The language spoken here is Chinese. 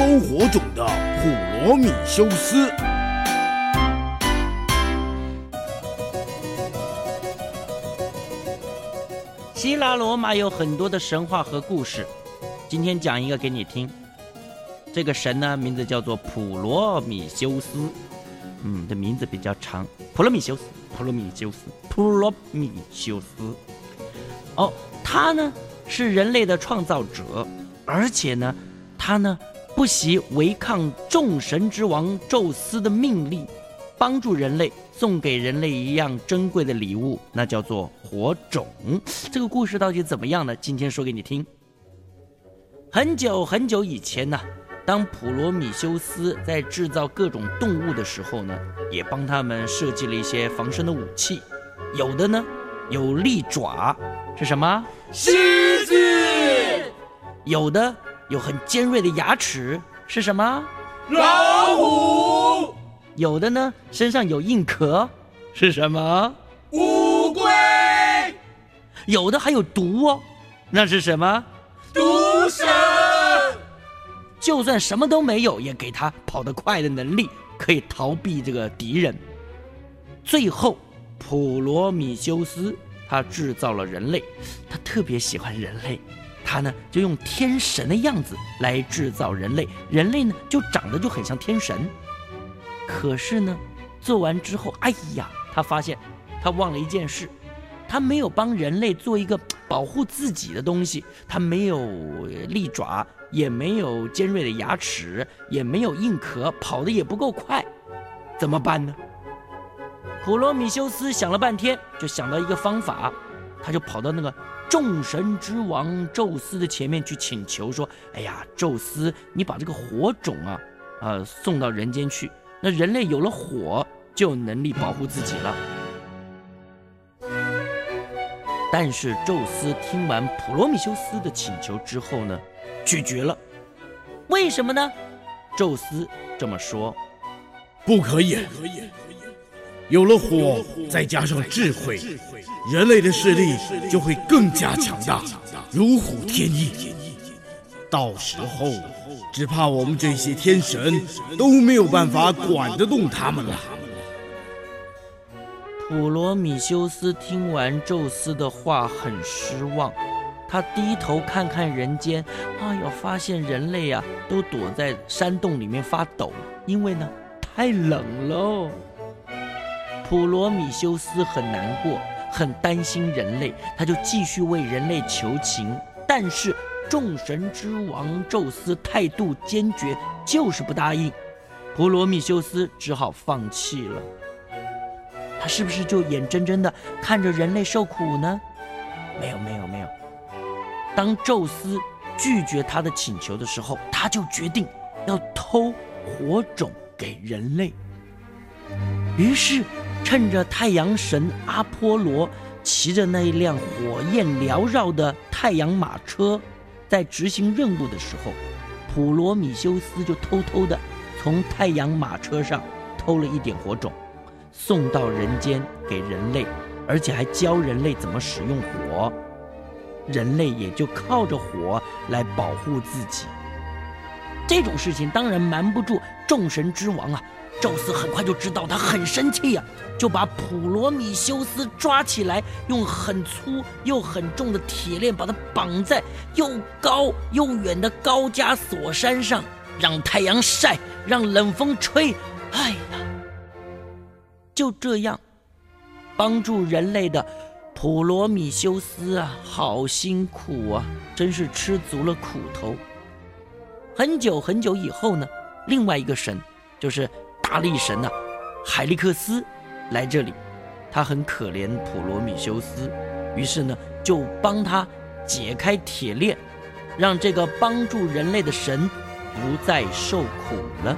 偷火种的普罗米修斯。希腊罗马有很多的神话和故事，今天讲一个给你听。这个神呢，名字叫做普罗米修斯，嗯，这名字比较长。普罗米修斯，普罗米修斯，普罗米修斯。哦，他呢是人类的创造者，而且呢，他呢不惜违抗众神之王宙斯的命令，帮助人类送给人类一样珍贵的礼物，那叫做火种。这个故事到底怎么样呢？今天说给你听。很久很久以前呢。当普罗米修斯在制造各种动物的时候呢，也帮他们设计了一些防身的武器。有的呢有利爪，是什么？狮子。有的有很尖锐的牙齿，是什么？老虎。有的呢身上有硬壳，是什么？乌龟。有的还有毒哦，那是什么？毒蛇。就算什么都没有，也给他跑得快的能力，可以逃避这个敌人。最后，普罗米修斯他制造了人类，他特别喜欢人类，他呢就用天神的样子来制造人类，人类呢就长得就很像天神。可是呢，做完之后，哎呀，他发现他忘了一件事，他没有帮人类做一个保护自己的东西，他没有利爪。也没有尖锐的牙齿，也没有硬壳，跑得也不够快，怎么办呢？普罗米修斯想了半天，就想到一个方法，他就跑到那个众神之王宙斯的前面去请求说：“哎呀，宙斯，你把这个火种啊，呃，送到人间去，那人类有了火，就有能力保护自己了。”但是宙斯听完普罗米修斯的请求之后呢？拒绝了，为什么呢？宙斯这么说：“不可以，有了火，再加上智慧，人类的势力就会更加强大，如虎添翼。到时候，只怕我们这些天神都没有办法管得动他们了。”普罗米修斯听完宙斯的话，很失望。他低头看看人间，哎呦，发现人类啊都躲在山洞里面发抖，因为呢太冷喽。普罗米修斯很难过，很担心人类，他就继续为人类求情。但是众神之王宙斯态度坚决，就是不答应。普罗米修斯只好放弃了。他是不是就眼睁睁的看着人类受苦呢？没有，没有，没有。当宙斯拒绝他的请求的时候，他就决定要偷火种给人类。于是，趁着太阳神阿波罗骑着那一辆火焰缭绕的太阳马车在执行任务的时候，普罗米修斯就偷偷的从太阳马车上偷了一点火种，送到人间给人类，而且还教人类怎么使用火。人类也就靠着火来保护自己。这种事情当然瞒不住众神之王啊！宙斯很快就知道他很生气呀，就把普罗米修斯抓起来，用很粗又很重的铁链把他绑在又高又远的高加索山上，让太阳晒，让冷风吹。哎呀，就这样帮助人类的。普罗米修斯啊，好辛苦啊，真是吃足了苦头。很久很久以后呢，另外一个神，就是大力神呐，海利克斯，来这里，他很可怜普罗米修斯，于是呢，就帮他解开铁链，让这个帮助人类的神不再受苦了。